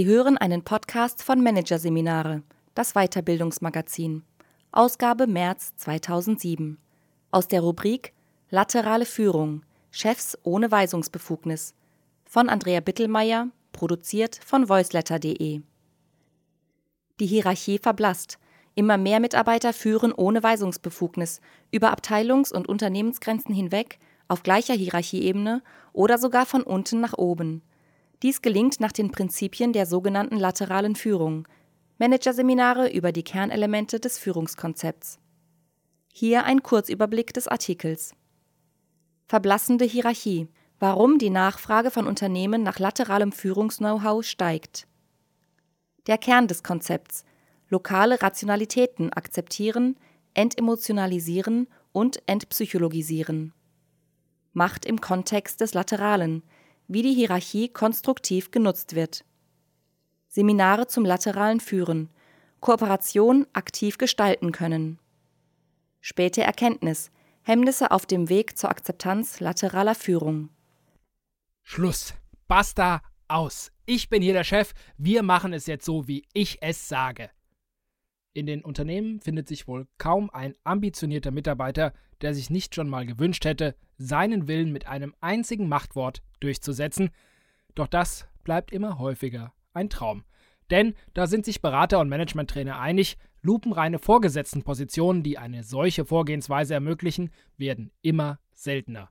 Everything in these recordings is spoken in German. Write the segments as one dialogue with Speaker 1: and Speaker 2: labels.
Speaker 1: Sie hören einen Podcast von Managerseminare, das Weiterbildungsmagazin, Ausgabe März 2007. Aus der Rubrik Laterale Führung, Chefs ohne Weisungsbefugnis von Andrea Bittelmeier, produziert von voiceletter.de. Die Hierarchie verblasst. Immer mehr Mitarbeiter führen ohne Weisungsbefugnis über Abteilungs- und Unternehmensgrenzen hinweg, auf gleicher Hierarchieebene oder sogar von unten nach oben. Dies gelingt nach den Prinzipien der sogenannten lateralen Führung, Managerseminare über die Kernelemente des Führungskonzepts. Hier ein Kurzüberblick des Artikels. Verblassende Hierarchie. Warum die Nachfrage von Unternehmen nach lateralem Führungs-Know-how steigt. Der Kern des Konzepts. Lokale Rationalitäten akzeptieren, entemotionalisieren und entpsychologisieren. Macht im Kontext des Lateralen – wie die Hierarchie konstruktiv genutzt wird. Seminare zum lateralen Führen, Kooperation aktiv gestalten können. Späte Erkenntnis, Hemmnisse auf dem Weg zur Akzeptanz lateraler Führung.
Speaker 2: Schluss. Basta aus. Ich bin hier der Chef. Wir machen es jetzt so, wie ich es sage. In den Unternehmen findet sich wohl kaum ein ambitionierter Mitarbeiter, der sich nicht schon mal gewünscht hätte, seinen Willen mit einem einzigen Machtwort durchzusetzen, doch das bleibt immer häufiger ein Traum. Denn da sind sich Berater und Managementtrainer einig, lupenreine Vorgesetztenpositionen, die eine solche Vorgehensweise ermöglichen, werden immer seltener.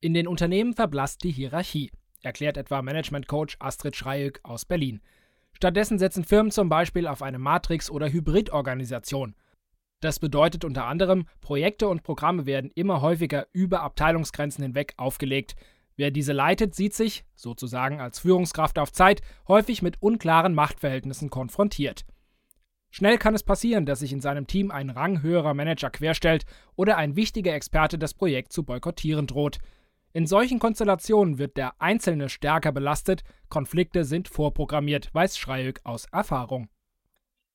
Speaker 2: In den Unternehmen verblasst die Hierarchie, erklärt etwa Managementcoach Astrid Schreiück aus Berlin. Stattdessen setzen Firmen zum Beispiel auf eine Matrix- oder Hybridorganisation. Das bedeutet unter anderem, Projekte und Programme werden immer häufiger über Abteilungsgrenzen hinweg aufgelegt. Wer diese leitet, sieht sich, sozusagen als Führungskraft auf Zeit, häufig mit unklaren Machtverhältnissen konfrontiert. Schnell kann es passieren, dass sich in seinem Team ein ranghöherer Manager querstellt oder ein wichtiger Experte das Projekt zu boykottieren droht. In solchen Konstellationen wird der Einzelne stärker belastet, Konflikte sind vorprogrammiert, weiß Schreiück aus Erfahrung.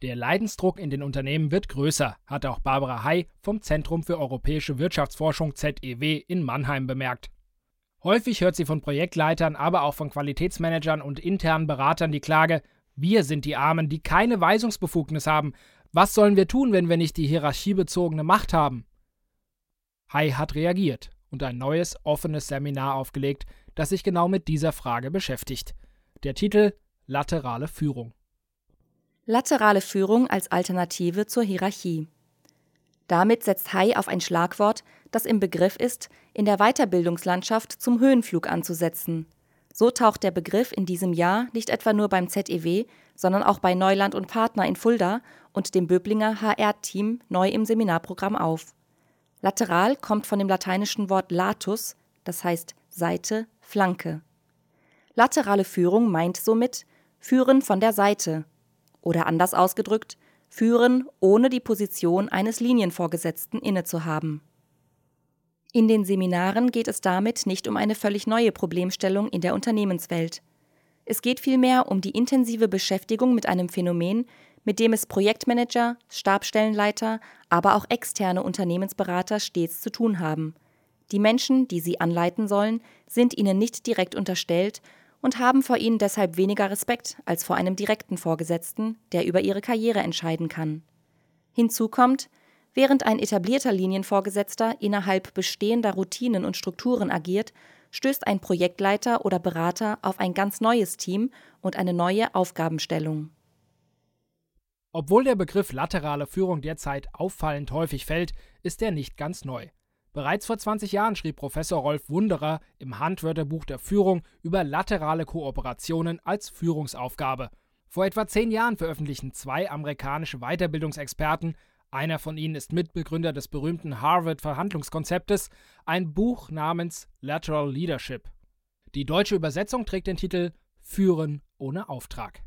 Speaker 2: Der Leidensdruck in den Unternehmen wird größer, hat auch Barbara Hay vom Zentrum für europäische Wirtschaftsforschung ZEW in Mannheim bemerkt. Häufig hört sie von Projektleitern, aber auch von Qualitätsmanagern und internen Beratern die Klage, wir sind die Armen, die keine Weisungsbefugnis haben. Was sollen wir tun, wenn wir nicht die hierarchiebezogene Macht haben? Hay hat reagiert und ein neues, offenes Seminar aufgelegt, das sich genau mit dieser Frage beschäftigt. Der Titel Laterale Führung.
Speaker 1: Laterale Führung als Alternative zur Hierarchie. Damit setzt Hay auf ein Schlagwort, das im Begriff ist, in der Weiterbildungslandschaft zum Höhenflug anzusetzen. So taucht der Begriff in diesem Jahr nicht etwa nur beim ZEW, sondern auch bei Neuland und Partner in Fulda und dem Böblinger HR-Team neu im Seminarprogramm auf. Lateral kommt von dem lateinischen Wort latus, das heißt Seite, Flanke. Laterale Führung meint somit Führen von der Seite, oder anders ausgedrückt, führen, ohne die Position eines Linienvorgesetzten innezuhaben. In den Seminaren geht es damit nicht um eine völlig neue Problemstellung in der Unternehmenswelt. Es geht vielmehr um die intensive Beschäftigung mit einem Phänomen, mit dem es Projektmanager, Stabstellenleiter, aber auch externe Unternehmensberater stets zu tun haben. Die Menschen, die sie anleiten sollen, sind ihnen nicht direkt unterstellt und haben vor ihnen deshalb weniger Respekt als vor einem direkten Vorgesetzten, der über ihre Karriere entscheiden kann. Hinzu kommt, während ein etablierter Linienvorgesetzter innerhalb bestehender Routinen und Strukturen agiert, stößt ein Projektleiter oder Berater auf ein ganz neues Team und eine neue Aufgabenstellung.
Speaker 2: Obwohl der Begriff laterale Führung derzeit auffallend häufig fällt, ist er nicht ganz neu. Bereits vor 20 Jahren schrieb Professor Rolf Wunderer im Handwörterbuch der Führung über laterale Kooperationen als Führungsaufgabe. Vor etwa zehn Jahren veröffentlichten zwei amerikanische Weiterbildungsexperten, einer von ihnen ist Mitbegründer des berühmten Harvard-Verhandlungskonzeptes, ein Buch namens Lateral Leadership. Die deutsche Übersetzung trägt den Titel Führen ohne Auftrag.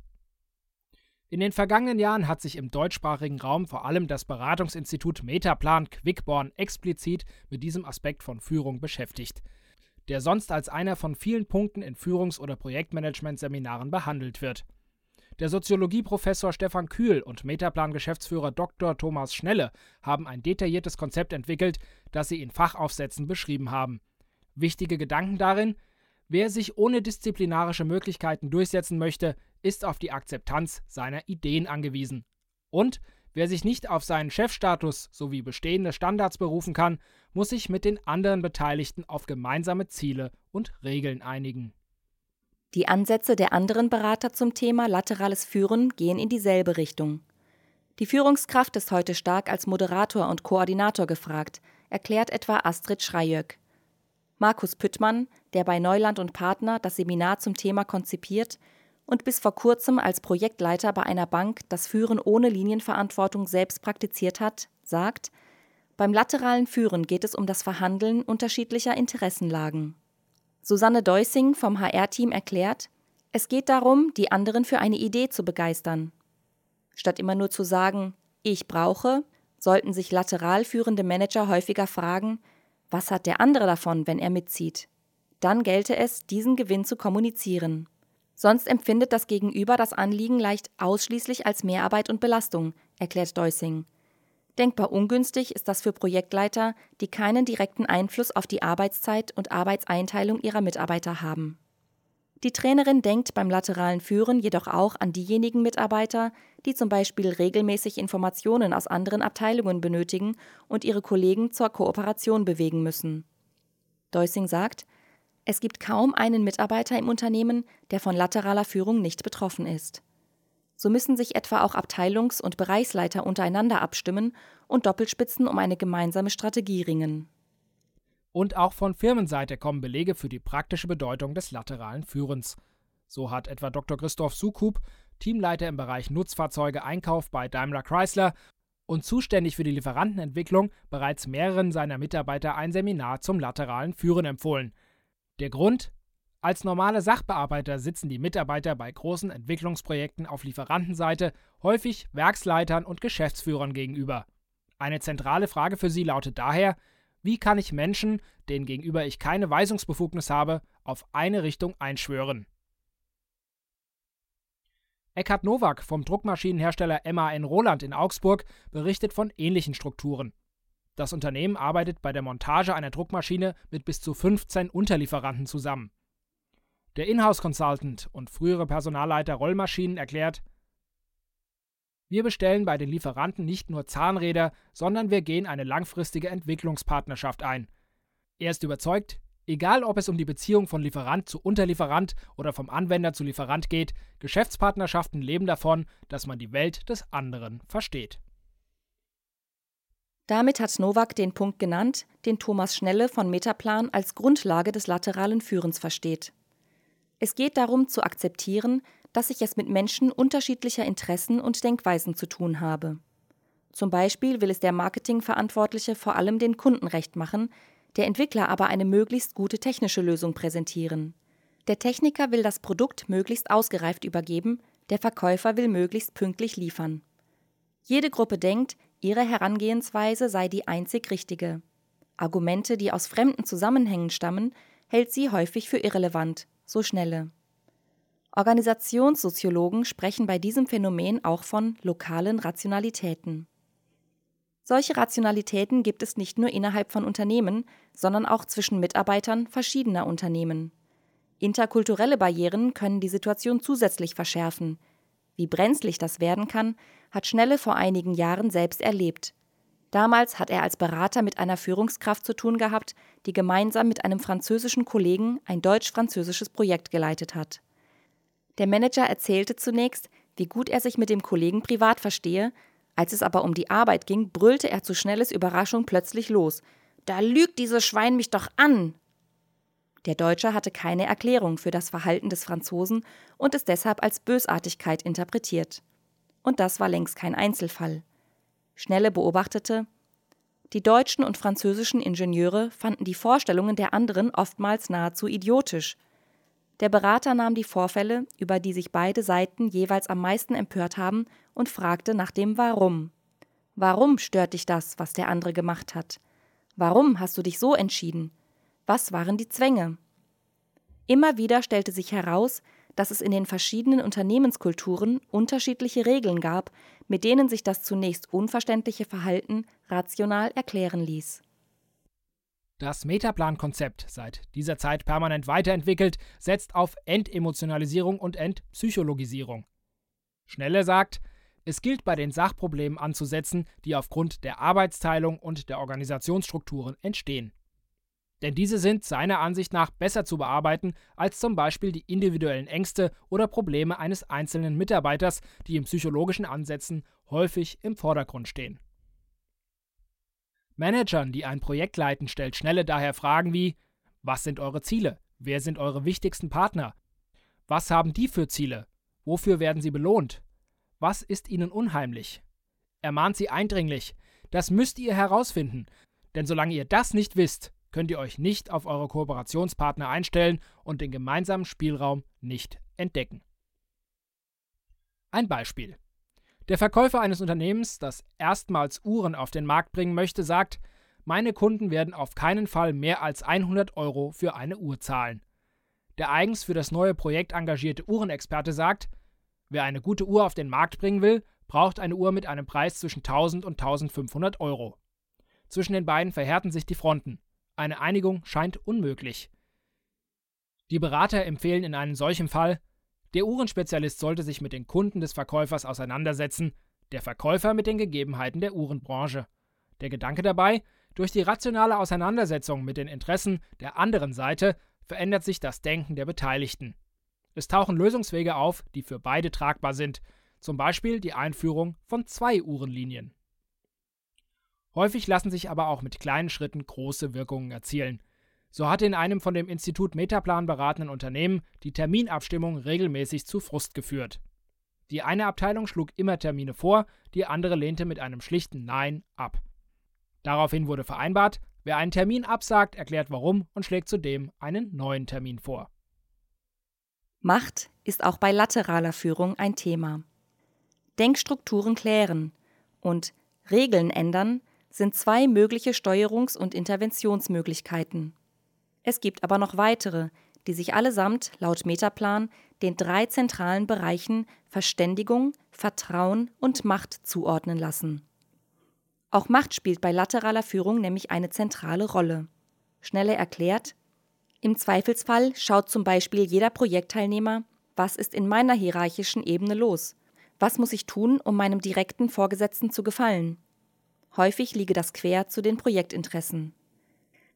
Speaker 2: In den vergangenen Jahren hat sich im deutschsprachigen Raum vor allem das Beratungsinstitut Metaplan Quickborn explizit mit diesem Aspekt von Führung beschäftigt, der sonst als einer von vielen Punkten in Führungs- oder Projektmanagement-Seminaren behandelt wird. Der Soziologieprofessor Stefan Kühl und Metaplan-Geschäftsführer Dr. Thomas Schnelle haben ein detailliertes Konzept entwickelt, das sie in Fachaufsätzen beschrieben haben. Wichtige Gedanken darin: Wer sich ohne disziplinarische Möglichkeiten durchsetzen möchte, ist auf die Akzeptanz seiner Ideen angewiesen. Und wer sich nicht auf seinen Chefstatus sowie bestehende Standards berufen kann, muss sich mit den anderen Beteiligten auf gemeinsame Ziele und Regeln einigen.
Speaker 1: Die Ansätze der anderen Berater zum Thema laterales Führen gehen in dieselbe Richtung. Die Führungskraft ist heute stark als Moderator und Koordinator gefragt, erklärt etwa Astrid Schreijöck. Markus Püttmann, der bei Neuland und Partner das Seminar zum Thema konzipiert und bis vor kurzem als Projektleiter bei einer Bank das Führen ohne Linienverantwortung selbst praktiziert hat, sagt, beim lateralen Führen geht es um das Verhandeln unterschiedlicher Interessenlagen. Susanne Deusing vom HR-Team erklärt, es geht darum, die anderen für eine Idee zu begeistern. Statt immer nur zu sagen, ich brauche, sollten sich lateral führende Manager häufiger fragen, was hat der andere davon, wenn er mitzieht? Dann gelte es, diesen Gewinn zu kommunizieren. Sonst empfindet das Gegenüber das Anliegen leicht ausschließlich als Mehrarbeit und Belastung, erklärt Deusing. Denkbar ungünstig ist das für Projektleiter, die keinen direkten Einfluss auf die Arbeitszeit und Arbeitseinteilung ihrer Mitarbeiter haben. Die Trainerin denkt beim lateralen Führen jedoch auch an diejenigen Mitarbeiter, die zum Beispiel regelmäßig Informationen aus anderen Abteilungen benötigen und ihre Kollegen zur Kooperation bewegen müssen. Deusing sagt, es gibt kaum einen Mitarbeiter im Unternehmen, der von lateraler Führung nicht betroffen ist. So müssen sich etwa auch Abteilungs- und Bereichsleiter untereinander abstimmen und Doppelspitzen um eine gemeinsame Strategie ringen.
Speaker 2: Und auch von Firmenseite kommen Belege für die praktische Bedeutung des lateralen Führens. So hat etwa Dr. Christoph Sukup, Teamleiter im Bereich Nutzfahrzeuge Einkauf bei Daimler Chrysler und zuständig für die Lieferantenentwicklung, bereits mehreren seiner Mitarbeiter ein Seminar zum lateralen Führen empfohlen. Der Grund? Als normale Sachbearbeiter sitzen die Mitarbeiter bei großen Entwicklungsprojekten auf Lieferantenseite häufig Werksleitern und Geschäftsführern gegenüber. Eine zentrale Frage für sie lautet daher, wie kann ich Menschen, denen gegenüber ich keine Weisungsbefugnis habe, auf eine Richtung einschwören? Eckhard Nowak vom Druckmaschinenhersteller MAN Roland in Augsburg berichtet von ähnlichen Strukturen. Das Unternehmen arbeitet bei der Montage einer Druckmaschine mit bis zu 15 Unterlieferanten zusammen. Der Inhouse-Consultant und frühere Personalleiter Rollmaschinen erklärt, wir bestellen bei den Lieferanten nicht nur Zahnräder, sondern wir gehen eine langfristige Entwicklungspartnerschaft ein. Er ist überzeugt, egal ob es um die Beziehung von Lieferant zu Unterlieferant oder vom Anwender zu Lieferant geht, Geschäftspartnerschaften leben davon, dass man die Welt des anderen versteht.
Speaker 1: Damit hat Nowak den Punkt genannt, den Thomas Schnelle von Metaplan als Grundlage des lateralen Führens versteht. Es geht darum zu akzeptieren, dass ich es mit Menschen unterschiedlicher Interessen und Denkweisen zu tun habe. Zum Beispiel will es der Marketingverantwortliche vor allem den Kunden recht machen, der Entwickler aber eine möglichst gute technische Lösung präsentieren. Der Techniker will das Produkt möglichst ausgereift übergeben, der Verkäufer will möglichst pünktlich liefern. Jede Gruppe denkt, ihre Herangehensweise sei die einzig richtige. Argumente, die aus fremden Zusammenhängen stammen, hält sie häufig für irrelevant, so schnelle. Organisationssoziologen sprechen bei diesem Phänomen auch von lokalen Rationalitäten. Solche Rationalitäten gibt es nicht nur innerhalb von Unternehmen, sondern auch zwischen Mitarbeitern verschiedener Unternehmen. Interkulturelle Barrieren können die Situation zusätzlich verschärfen. Wie brenzlig das werden kann, hat Schnelle vor einigen Jahren selbst erlebt. Damals hat er als Berater mit einer Führungskraft zu tun gehabt, die gemeinsam mit einem französischen Kollegen ein deutsch-französisches Projekt geleitet hat. Der Manager erzählte zunächst, wie gut er sich mit dem Kollegen privat verstehe, als es aber um die Arbeit ging, brüllte er zu Schnelles Überraschung plötzlich los. Da lügt dieses Schwein mich doch an. Der Deutsche hatte keine Erklärung für das Verhalten des Franzosen und es deshalb als Bösartigkeit interpretiert. Und das war längst kein Einzelfall. Schnelle beobachtete, die deutschen und französischen Ingenieure fanden die Vorstellungen der anderen oftmals nahezu idiotisch – der Berater nahm die Vorfälle, über die sich beide Seiten jeweils am meisten empört haben, und fragte nach dem Warum. Warum stört dich das, was der andere gemacht hat? Warum hast du dich so entschieden? Was waren die Zwänge? Immer wieder stellte sich heraus, dass es in den verschiedenen Unternehmenskulturen unterschiedliche Regeln gab, mit denen sich das zunächst unverständliche Verhalten rational erklären ließ.
Speaker 2: Das Metaplan-Konzept, seit dieser Zeit permanent weiterentwickelt, setzt auf Entemotionalisierung und Entpsychologisierung. Schnelle sagt, es gilt bei den Sachproblemen anzusetzen, die aufgrund der Arbeitsteilung und der Organisationsstrukturen entstehen. Denn diese sind seiner Ansicht nach besser zu bearbeiten als zum Beispiel die individuellen Ängste oder Probleme eines einzelnen Mitarbeiters, die in psychologischen Ansätzen häufig im Vordergrund stehen. Managern, die ein Projekt leiten, stellt Schnelle daher Fragen wie Was sind eure Ziele? Wer sind eure wichtigsten Partner? Was haben die für Ziele? Wofür werden sie belohnt? Was ist ihnen unheimlich? Er mahnt sie eindringlich. Das müsst ihr herausfinden, denn solange ihr das nicht wisst, könnt ihr euch nicht auf eure Kooperationspartner einstellen und den gemeinsamen Spielraum nicht entdecken. Ein Beispiel. Der Verkäufer eines Unternehmens, das erstmals Uhren auf den Markt bringen möchte, sagt, meine Kunden werden auf keinen Fall mehr als 100 Euro für eine Uhr zahlen. Der eigens für das neue Projekt engagierte Uhrenexperte sagt, wer eine gute Uhr auf den Markt bringen will, braucht eine Uhr mit einem Preis zwischen 1000 und 1500 Euro. Zwischen den beiden verhärten sich die Fronten. Eine Einigung scheint unmöglich. Die Berater empfehlen in einem solchen Fall, der Uhrenspezialist sollte sich mit den Kunden des Verkäufers auseinandersetzen, der Verkäufer mit den Gegebenheiten der Uhrenbranche. Der Gedanke dabei, durch die rationale Auseinandersetzung mit den Interessen der anderen Seite verändert sich das Denken der Beteiligten. Es tauchen Lösungswege auf, die für beide tragbar sind, zum Beispiel die Einführung von zwei Uhrenlinien. Häufig lassen sich aber auch mit kleinen Schritten große Wirkungen erzielen. So hatte in einem von dem Institut Metaplan beratenden Unternehmen die Terminabstimmung regelmäßig zu Frust geführt. Die eine Abteilung schlug immer Termine vor, die andere lehnte mit einem schlichten Nein ab. Daraufhin wurde vereinbart, wer einen Termin absagt, erklärt warum und schlägt zudem einen neuen Termin vor.
Speaker 1: Macht ist auch bei lateraler Führung ein Thema. Denkstrukturen klären und Regeln ändern sind zwei mögliche Steuerungs- und Interventionsmöglichkeiten. Es gibt aber noch weitere, die sich allesamt laut Metaplan den drei zentralen Bereichen Verständigung, Vertrauen und Macht zuordnen lassen. Auch Macht spielt bei lateraler Führung nämlich eine zentrale Rolle. Schnelle erklärt, im Zweifelsfall schaut zum Beispiel jeder Projektteilnehmer, was ist in meiner hierarchischen Ebene los? Was muss ich tun, um meinem direkten Vorgesetzten zu gefallen? Häufig liege das quer zu den Projektinteressen.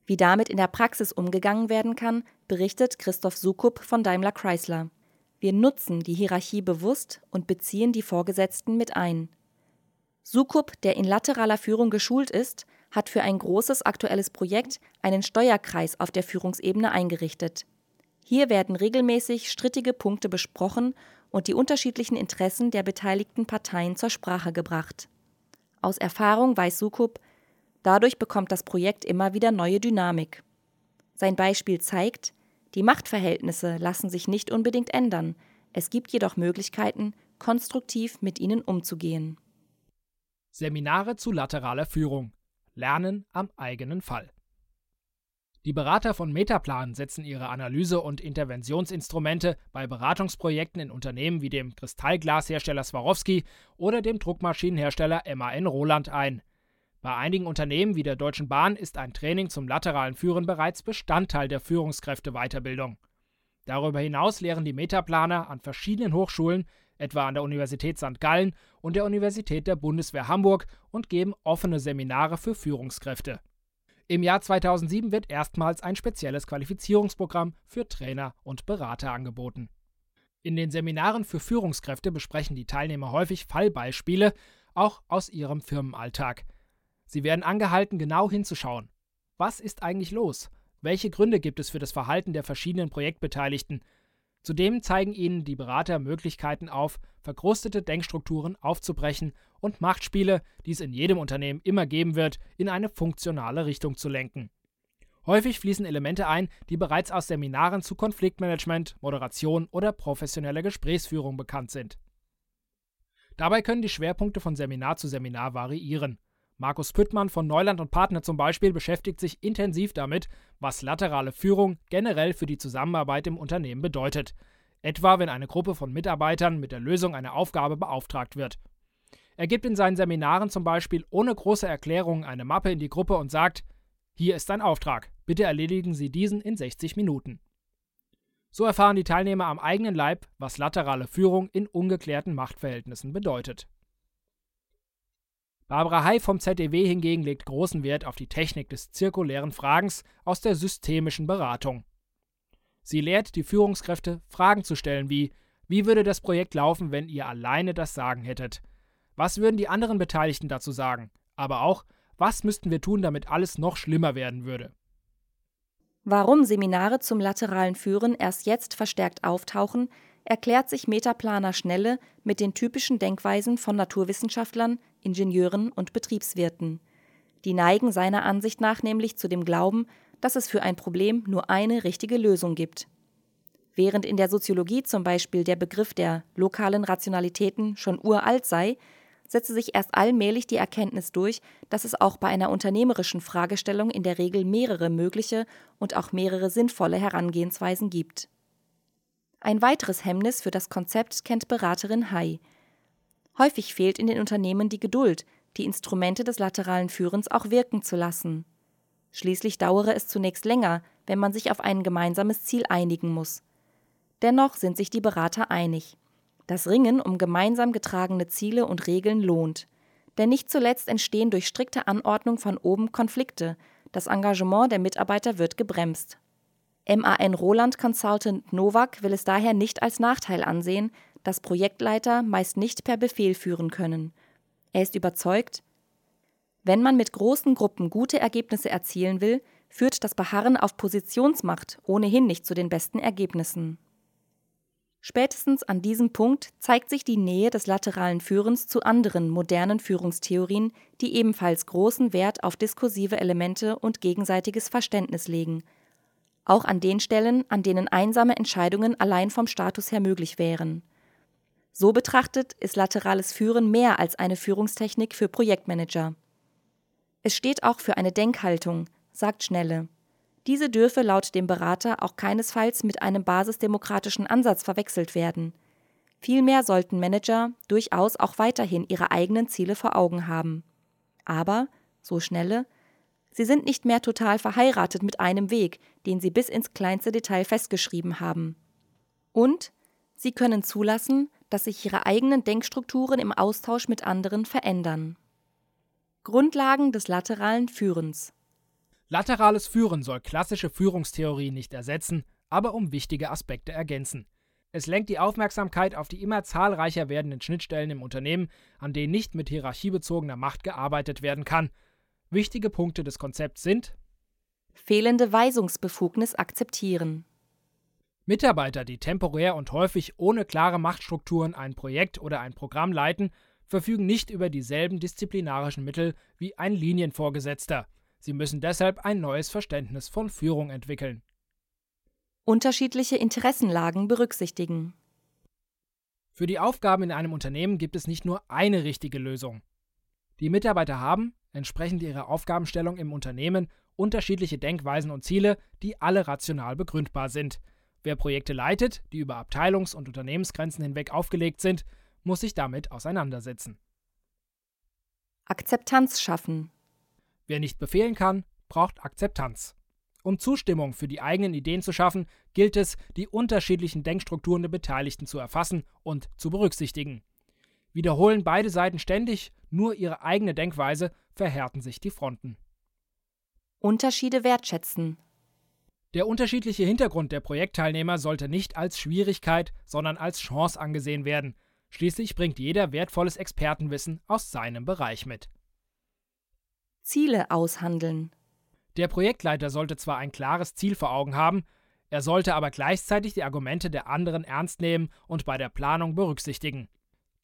Speaker 1: Wie damit in der Praxis umgegangen werden kann, berichtet Christoph Sukup von Daimler Chrysler. Wir nutzen die Hierarchie bewusst und beziehen die Vorgesetzten mit ein. Sukup, der in lateraler Führung geschult ist, hat für ein großes aktuelles Projekt einen Steuerkreis auf der Führungsebene eingerichtet. Hier werden regelmäßig strittige Punkte besprochen und die unterschiedlichen Interessen der beteiligten Parteien zur Sprache gebracht. Aus Erfahrung weiß Sukup, Dadurch bekommt das Projekt immer wieder neue Dynamik. Sein Beispiel zeigt, die Machtverhältnisse lassen sich nicht unbedingt ändern, es gibt jedoch Möglichkeiten, konstruktiv mit ihnen umzugehen.
Speaker 2: Seminare zu lateraler Führung. Lernen am eigenen Fall. Die Berater von Metaplan setzen ihre Analyse- und Interventionsinstrumente bei Beratungsprojekten in Unternehmen wie dem Kristallglashersteller Swarovski oder dem Druckmaschinenhersteller MAN Roland ein. Bei einigen Unternehmen wie der Deutschen Bahn ist ein Training zum lateralen Führen bereits Bestandteil der Führungskräfteweiterbildung. Darüber hinaus lehren die Metaplaner an verschiedenen Hochschulen, etwa an der Universität St. Gallen und der Universität der Bundeswehr Hamburg, und geben offene Seminare für Führungskräfte. Im Jahr 2007 wird erstmals ein spezielles Qualifizierungsprogramm für Trainer und Berater angeboten. In den Seminaren für Führungskräfte besprechen die Teilnehmer häufig Fallbeispiele, auch aus ihrem Firmenalltag. Sie werden angehalten, genau hinzuschauen. Was ist eigentlich los? Welche Gründe gibt es für das Verhalten der verschiedenen Projektbeteiligten? Zudem zeigen ihnen die Berater Möglichkeiten auf, verkrustete Denkstrukturen aufzubrechen und Machtspiele, die es in jedem Unternehmen immer geben wird, in eine funktionale Richtung zu lenken. Häufig fließen Elemente ein, die bereits aus Seminaren zu Konfliktmanagement, Moderation oder professioneller Gesprächsführung bekannt sind. Dabei können die Schwerpunkte von Seminar zu Seminar variieren. Markus Püttmann von Neuland und Partner zum Beispiel beschäftigt sich intensiv damit, was laterale Führung generell für die Zusammenarbeit im Unternehmen bedeutet. Etwa wenn eine Gruppe von Mitarbeitern mit der Lösung einer Aufgabe beauftragt wird. Er gibt in seinen Seminaren zum Beispiel ohne große Erklärung eine Mappe in die Gruppe und sagt: Hier ist ein Auftrag, Bitte erledigen Sie diesen in 60 Minuten. So erfahren die Teilnehmer am eigenen Leib, was laterale Führung in ungeklärten Machtverhältnissen bedeutet. Barbara Hay vom ZDW hingegen legt großen Wert auf die Technik des zirkulären Fragens aus der systemischen Beratung. Sie lehrt die Führungskräfte, Fragen zu stellen wie Wie würde das Projekt laufen, wenn ihr alleine das Sagen hättet? Was würden die anderen Beteiligten dazu sagen? Aber auch, was müssten wir tun, damit alles noch schlimmer werden würde?
Speaker 1: Warum Seminare zum lateralen Führen erst jetzt verstärkt auftauchen, erklärt sich Metaplaner Schnelle mit den typischen Denkweisen von Naturwissenschaftlern, Ingenieuren und Betriebswirten. Die neigen seiner Ansicht nach nämlich zu dem Glauben, dass es für ein Problem nur eine richtige Lösung gibt. Während in der Soziologie zum Beispiel der Begriff der lokalen Rationalitäten schon uralt sei, setze sich erst allmählich die Erkenntnis durch, dass es auch bei einer unternehmerischen Fragestellung in der Regel mehrere mögliche und auch mehrere sinnvolle Herangehensweisen gibt. Ein weiteres Hemmnis für das Konzept kennt Beraterin Hai. Häufig fehlt in den Unternehmen die Geduld, die Instrumente des lateralen Führens auch wirken zu lassen. Schließlich dauere es zunächst länger, wenn man sich auf ein gemeinsames Ziel einigen muss. Dennoch sind sich die Berater einig. Das Ringen um gemeinsam getragene Ziele und Regeln lohnt. Denn nicht zuletzt entstehen durch strikte Anordnung von oben Konflikte, das Engagement der Mitarbeiter wird gebremst. MAN Roland Consultant Novak will es daher nicht als Nachteil ansehen, dass Projektleiter meist nicht per Befehl führen können. Er ist überzeugt, wenn man mit großen Gruppen gute Ergebnisse erzielen will, führt das Beharren auf Positionsmacht ohnehin nicht zu den besten Ergebnissen. Spätestens an diesem Punkt zeigt sich die Nähe des lateralen Führens zu anderen modernen Führungstheorien, die ebenfalls großen Wert auf diskursive Elemente und gegenseitiges Verständnis legen, auch an den Stellen, an denen einsame Entscheidungen allein vom Status her möglich wären. So betrachtet ist laterales Führen mehr als eine Führungstechnik für Projektmanager. Es steht auch für eine Denkhaltung, sagt Schnelle. Diese dürfe laut dem Berater auch keinesfalls mit einem basisdemokratischen Ansatz verwechselt werden. Vielmehr sollten Manager durchaus auch weiterhin ihre eigenen Ziele vor Augen haben. Aber, so Schnelle, sie sind nicht mehr total verheiratet mit einem Weg, den sie bis ins kleinste Detail festgeschrieben haben. Und sie können zulassen, dass sich ihre eigenen Denkstrukturen im Austausch mit anderen verändern. Grundlagen des lateralen Führens.
Speaker 2: Laterales Führen soll klassische Führungstheorie nicht ersetzen, aber um wichtige Aspekte ergänzen. Es lenkt die Aufmerksamkeit auf die immer zahlreicher werdenden Schnittstellen im Unternehmen, an denen nicht mit hierarchiebezogener Macht gearbeitet werden kann. Wichtige Punkte des Konzepts sind
Speaker 1: fehlende Weisungsbefugnis akzeptieren.
Speaker 2: Mitarbeiter, die temporär und häufig ohne klare Machtstrukturen ein Projekt oder ein Programm leiten, verfügen nicht über dieselben disziplinarischen Mittel wie ein Linienvorgesetzter. Sie müssen deshalb ein neues Verständnis von Führung entwickeln.
Speaker 1: Unterschiedliche Interessenlagen berücksichtigen.
Speaker 2: Für die Aufgaben in einem Unternehmen gibt es nicht nur eine richtige Lösung. Die Mitarbeiter haben, entsprechend ihrer Aufgabenstellung im Unternehmen, unterschiedliche Denkweisen und Ziele, die alle rational begründbar sind. Wer Projekte leitet, die über Abteilungs- und Unternehmensgrenzen hinweg aufgelegt sind, muss sich damit auseinandersetzen.
Speaker 1: Akzeptanz schaffen.
Speaker 2: Wer nicht befehlen kann, braucht Akzeptanz. Um Zustimmung für die eigenen Ideen zu schaffen, gilt es, die unterschiedlichen Denkstrukturen der Beteiligten zu erfassen und zu berücksichtigen. Wiederholen beide Seiten ständig nur ihre eigene Denkweise, verhärten sich die Fronten.
Speaker 1: Unterschiede wertschätzen.
Speaker 2: Der unterschiedliche Hintergrund der Projektteilnehmer sollte nicht als Schwierigkeit, sondern als Chance angesehen werden. Schließlich bringt jeder wertvolles Expertenwissen aus seinem Bereich mit.
Speaker 1: Ziele aushandeln.
Speaker 2: Der Projektleiter sollte zwar ein klares Ziel vor Augen haben, er sollte aber gleichzeitig die Argumente der anderen ernst nehmen und bei der Planung berücksichtigen.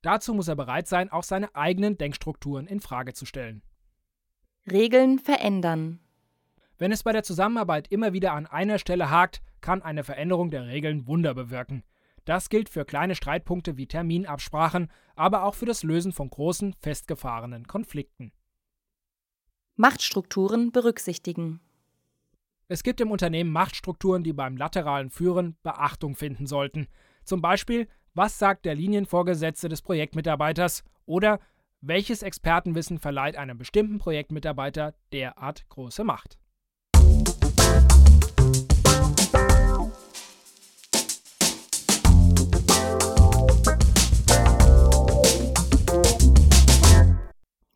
Speaker 2: Dazu muss er bereit sein, auch seine eigenen Denkstrukturen in Frage zu stellen.
Speaker 1: Regeln verändern.
Speaker 2: Wenn es bei der Zusammenarbeit immer wieder an einer Stelle hakt, kann eine Veränderung der Regeln Wunder bewirken. Das gilt für kleine Streitpunkte wie Terminabsprachen, aber auch für das Lösen von großen, festgefahrenen Konflikten.
Speaker 1: Machtstrukturen berücksichtigen.
Speaker 2: Es gibt im Unternehmen Machtstrukturen, die beim lateralen Führen Beachtung finden sollten. Zum Beispiel, was sagt der Linienvorgesetzte des Projektmitarbeiters? Oder welches Expertenwissen verleiht einem bestimmten Projektmitarbeiter derart große Macht?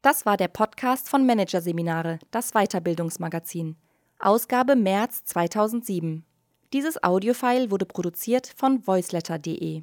Speaker 1: Das war der Podcast von Managerseminare, das Weiterbildungsmagazin. Ausgabe März 2007. Dieses Audiofile wurde produziert von voiceletter.de.